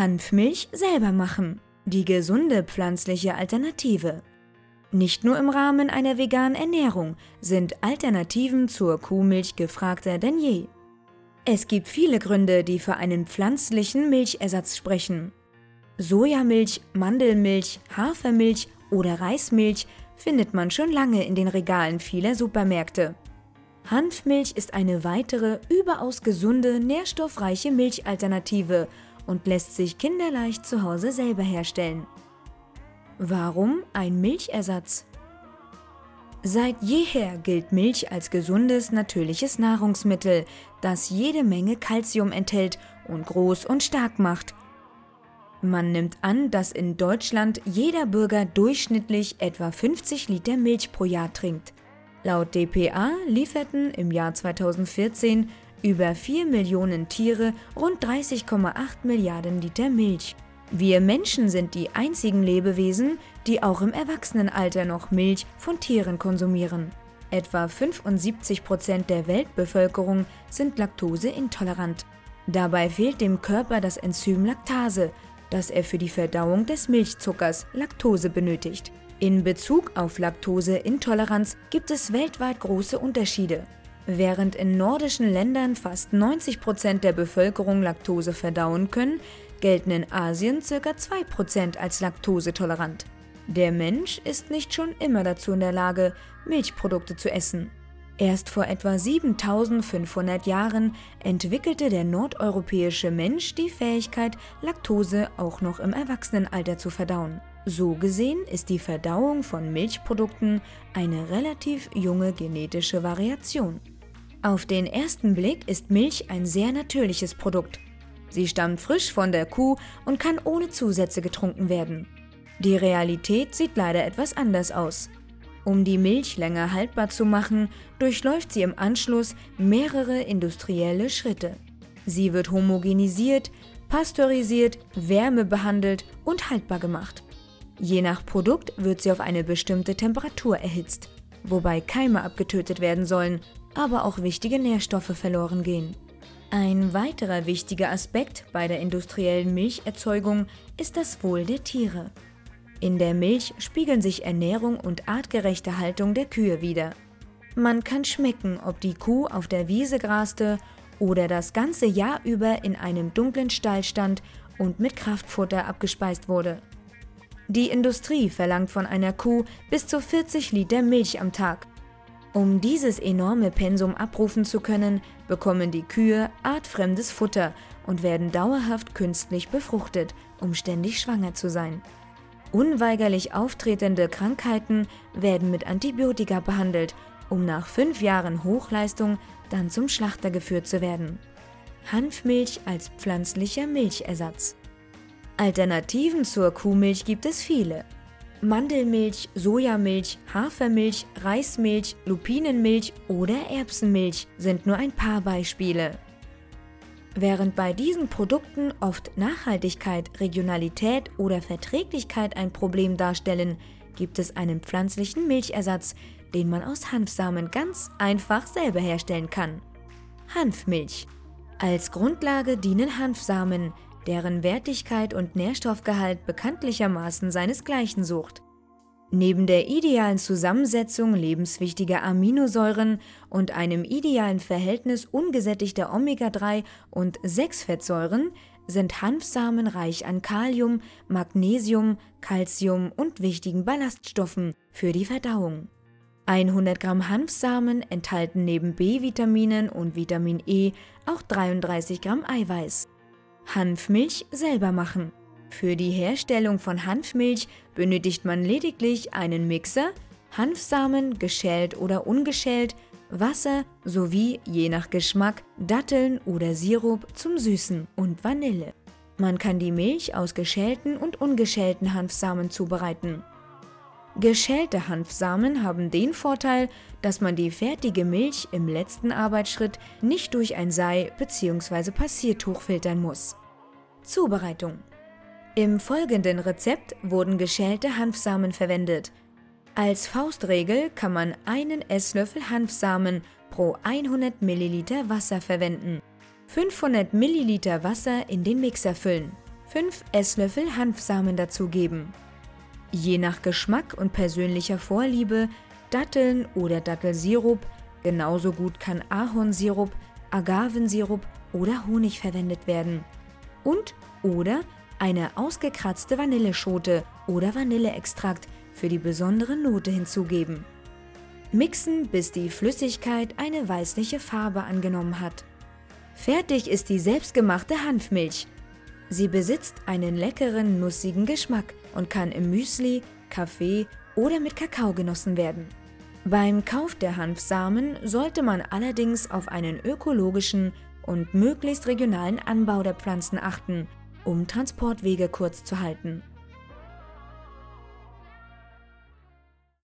Hanfmilch selber machen. Die gesunde pflanzliche Alternative. Nicht nur im Rahmen einer veganen Ernährung sind Alternativen zur Kuhmilch gefragter denn je. Es gibt viele Gründe, die für einen pflanzlichen Milchersatz sprechen. Sojamilch, Mandelmilch, Hafermilch oder Reismilch findet man schon lange in den Regalen vieler Supermärkte. Hanfmilch ist eine weitere, überaus gesunde, nährstoffreiche Milchalternative und lässt sich kinderleicht zu Hause selber herstellen. Warum ein Milchersatz? Seit jeher gilt Milch als gesundes, natürliches Nahrungsmittel, das jede Menge Kalzium enthält und groß und stark macht. Man nimmt an, dass in Deutschland jeder Bürger durchschnittlich etwa 50 Liter Milch pro Jahr trinkt. Laut dpa lieferten im Jahr 2014 über 4 Millionen Tiere rund 30,8 Milliarden Liter Milch. Wir Menschen sind die einzigen Lebewesen, die auch im Erwachsenenalter noch Milch von Tieren konsumieren. Etwa 75 Prozent der Weltbevölkerung sind laktoseintolerant. Dabei fehlt dem Körper das Enzym Laktase, das er für die Verdauung des Milchzuckers Laktose benötigt. In Bezug auf Laktoseintoleranz gibt es weltweit große Unterschiede. Während in nordischen Ländern fast 90 Prozent der Bevölkerung Laktose verdauen können, gelten in Asien ca. 2% als laktosetolerant. Der Mensch ist nicht schon immer dazu in der Lage, Milchprodukte zu essen. Erst vor etwa 7500 Jahren entwickelte der nordeuropäische Mensch die Fähigkeit, Laktose auch noch im Erwachsenenalter zu verdauen. So gesehen ist die Verdauung von Milchprodukten eine relativ junge genetische Variation. Auf den ersten Blick ist Milch ein sehr natürliches Produkt. Sie stammt frisch von der Kuh und kann ohne Zusätze getrunken werden. Die Realität sieht leider etwas anders aus. Um die Milch länger haltbar zu machen, durchläuft sie im Anschluss mehrere industrielle Schritte. Sie wird homogenisiert, pasteurisiert, wärmebehandelt und haltbar gemacht. Je nach Produkt wird sie auf eine bestimmte Temperatur erhitzt, wobei Keime abgetötet werden sollen aber auch wichtige Nährstoffe verloren gehen. Ein weiterer wichtiger Aspekt bei der industriellen Milcherzeugung ist das Wohl der Tiere. In der Milch spiegeln sich Ernährung und artgerechte Haltung der Kühe wider. Man kann schmecken, ob die Kuh auf der Wiese graste oder das ganze Jahr über in einem dunklen Stall stand und mit Kraftfutter abgespeist wurde. Die Industrie verlangt von einer Kuh bis zu 40 Liter Milch am Tag. Um dieses enorme Pensum abrufen zu können, bekommen die Kühe artfremdes Futter und werden dauerhaft künstlich befruchtet, um ständig schwanger zu sein. Unweigerlich auftretende Krankheiten werden mit Antibiotika behandelt, um nach fünf Jahren Hochleistung dann zum Schlachter geführt zu werden. Hanfmilch als pflanzlicher Milchersatz. Alternativen zur Kuhmilch gibt es viele. Mandelmilch, Sojamilch, Hafermilch, Reismilch, Lupinenmilch oder Erbsenmilch sind nur ein paar Beispiele. Während bei diesen Produkten oft Nachhaltigkeit, Regionalität oder Verträglichkeit ein Problem darstellen, gibt es einen pflanzlichen Milchersatz, den man aus Hanfsamen ganz einfach selber herstellen kann. Hanfmilch. Als Grundlage dienen Hanfsamen, deren Wertigkeit und Nährstoffgehalt bekanntlichermaßen seinesgleichen sucht. Neben der idealen Zusammensetzung lebenswichtiger Aminosäuren und einem idealen Verhältnis ungesättigter Omega-3 und 6-Fettsäuren sind Hanfsamen reich an Kalium, Magnesium, Calcium und wichtigen Ballaststoffen für die Verdauung. 100 Gramm Hanfsamen enthalten neben B-Vitaminen und Vitamin E auch 33 Gramm Eiweiß. Hanfmilch selber machen. Für die Herstellung von Hanfmilch benötigt man lediglich einen Mixer, Hanfsamen, geschält oder ungeschält, Wasser sowie, je nach Geschmack, Datteln oder Sirup zum Süßen und Vanille. Man kann die Milch aus geschälten und ungeschälten Hanfsamen zubereiten. Geschälte Hanfsamen haben den Vorteil, dass man die fertige Milch im letzten Arbeitsschritt nicht durch ein Sei- bzw. Passiertuch filtern muss. Zubereitung Im folgenden Rezept wurden geschälte Hanfsamen verwendet. Als Faustregel kann man einen Esslöffel Hanfsamen pro 100 ml Wasser verwenden. 500 ml Wasser in den Mixer füllen. 5 Esslöffel Hanfsamen dazugeben. Je nach Geschmack und persönlicher Vorliebe Datteln oder Dattelsirup, genauso gut kann Ahornsirup, Agavensirup oder Honig verwendet werden. Und oder eine ausgekratzte Vanilleschote oder Vanilleextrakt für die besondere Note hinzugeben. Mixen, bis die Flüssigkeit eine weißliche Farbe angenommen hat. Fertig ist die selbstgemachte Hanfmilch. Sie besitzt einen leckeren, nussigen Geschmack und kann im Müsli, Kaffee oder mit Kakao genossen werden. Beim Kauf der Hanfsamen sollte man allerdings auf einen ökologischen und möglichst regionalen Anbau der Pflanzen achten, um Transportwege kurz zu halten.